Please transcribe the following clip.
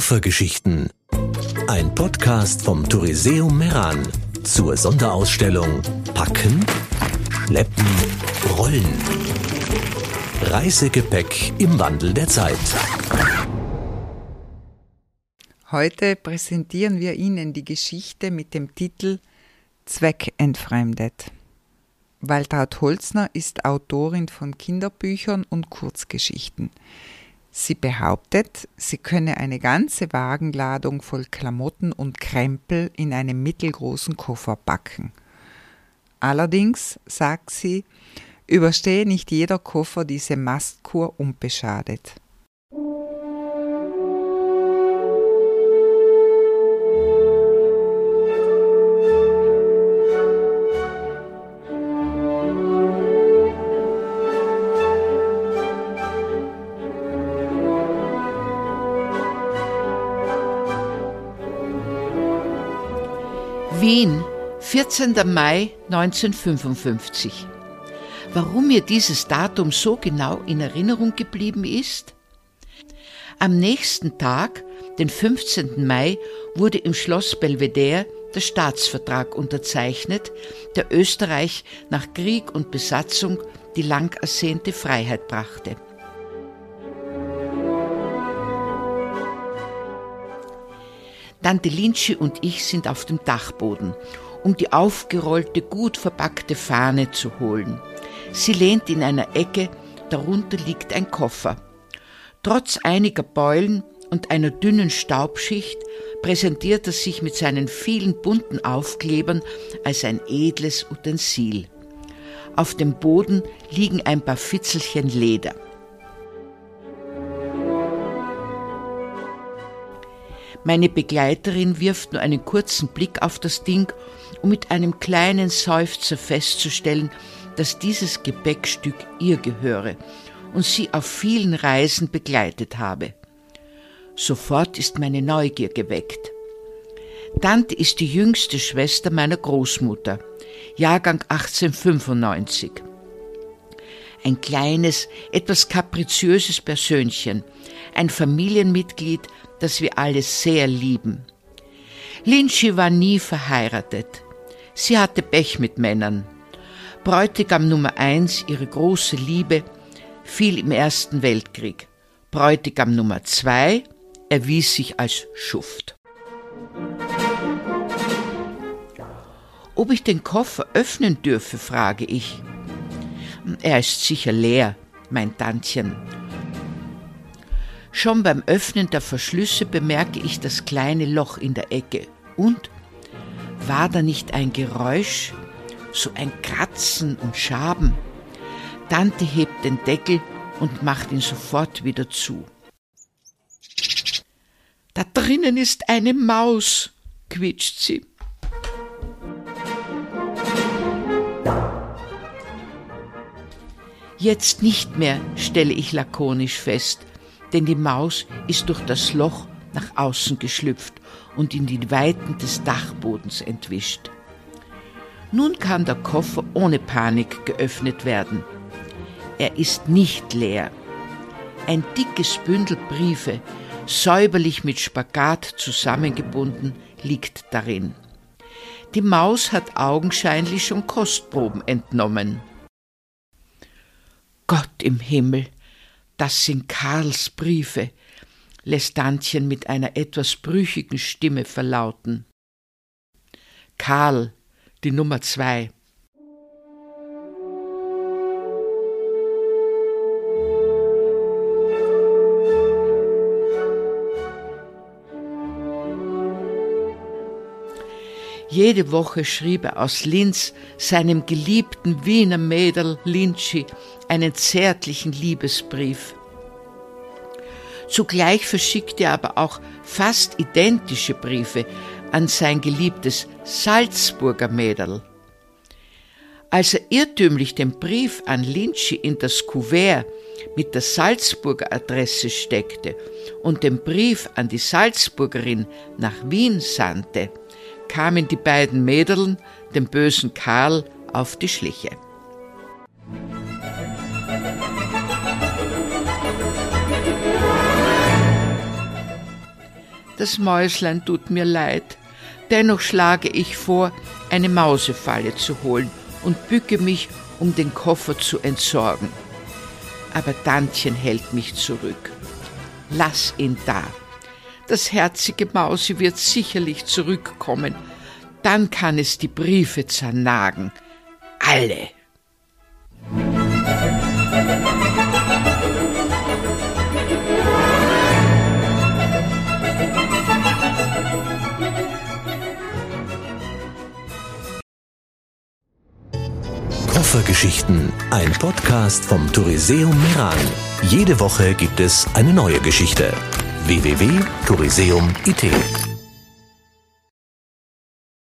Koffergeschichten. Ein Podcast vom Touriseum Meran zur Sonderausstellung Packen, Schleppen, Rollen. Reisegepäck im Wandel der Zeit. Heute präsentieren wir Ihnen die Geschichte mit dem Titel Zweckentfremdet. Waltraud Holzner ist Autorin von Kinderbüchern und Kurzgeschichten. Sie behauptet, sie könne eine ganze Wagenladung voll Klamotten und Krempel in einem mittelgroßen Koffer packen. Allerdings, sagt sie, überstehe nicht jeder Koffer diese Mastkur unbeschadet. Wien, 14. Mai 1955. Warum mir dieses Datum so genau in Erinnerung geblieben ist? Am nächsten Tag, den 15. Mai, wurde im Schloss Belvedere der Staatsvertrag unterzeichnet, der Österreich nach Krieg und Besatzung die lang ersehnte Freiheit brachte. Tante Lindschi und ich sind auf dem Dachboden, um die aufgerollte, gut verpackte Fahne zu holen. Sie lehnt in einer Ecke, darunter liegt ein Koffer. Trotz einiger Beulen und einer dünnen Staubschicht präsentiert er sich mit seinen vielen bunten Aufklebern als ein edles Utensil. Auf dem Boden liegen ein paar Fitzelchen Leder. Meine Begleiterin wirft nur einen kurzen Blick auf das Ding, um mit einem kleinen Seufzer festzustellen, dass dieses Gepäckstück ihr gehöre und sie auf vielen Reisen begleitet habe. Sofort ist meine Neugier geweckt. Tante ist die jüngste Schwester meiner Großmutter, Jahrgang 1895. Ein kleines, etwas kapriziöses Persönchen, ein Familienmitglied, das wir alle sehr lieben. Lindschi war nie verheiratet. Sie hatte Pech mit Männern. Bräutigam Nummer eins, ihre große Liebe, fiel im Ersten Weltkrieg. Bräutigam Nummer zwei erwies sich als Schuft. Ob ich den Koffer öffnen dürfe, frage ich. Er ist sicher leer, mein Tantchen, Schon beim Öffnen der Verschlüsse bemerke ich das kleine Loch in der Ecke. Und war da nicht ein Geräusch, so ein Kratzen und Schaben? Tante hebt den Deckel und macht ihn sofort wieder zu. Da drinnen ist eine Maus, quietscht sie. Jetzt nicht mehr, stelle ich lakonisch fest denn die Maus ist durch das Loch nach außen geschlüpft und in die Weiten des Dachbodens entwischt. Nun kann der Koffer ohne Panik geöffnet werden. Er ist nicht leer. Ein dickes Bündel Briefe, säuberlich mit Spagat zusammengebunden, liegt darin. Die Maus hat augenscheinlich schon Kostproben entnommen. Gott im Himmel, das sind Karls Briefe, lässt Dantchen mit einer etwas brüchigen Stimme verlauten. Karl, die Nummer zwei. Jede Woche schrieb er aus Linz seinem geliebten Wiener Mädel Lindschi einen zärtlichen Liebesbrief. Zugleich verschickte er aber auch fast identische Briefe an sein geliebtes Salzburger Mädel. Als er irrtümlich den Brief an Lindschi in das Kuvert mit der Salzburger Adresse steckte und den Brief an die Salzburgerin nach Wien sandte, kamen die beiden Mädeln dem bösen Karl auf die Schliche. Das Mäuslein tut mir leid. Dennoch schlage ich vor, eine Mausefalle zu holen und bücke mich, um den Koffer zu entsorgen. Aber Dantchen hält mich zurück. Lass ihn da. Das herzige Mausi wird sicherlich zurückkommen. Dann kann es die Briefe zernagen. Alle. Koffergeschichten, ein Podcast vom Touriseum Meran. Jede Woche gibt es eine neue Geschichte. www.touriseum.it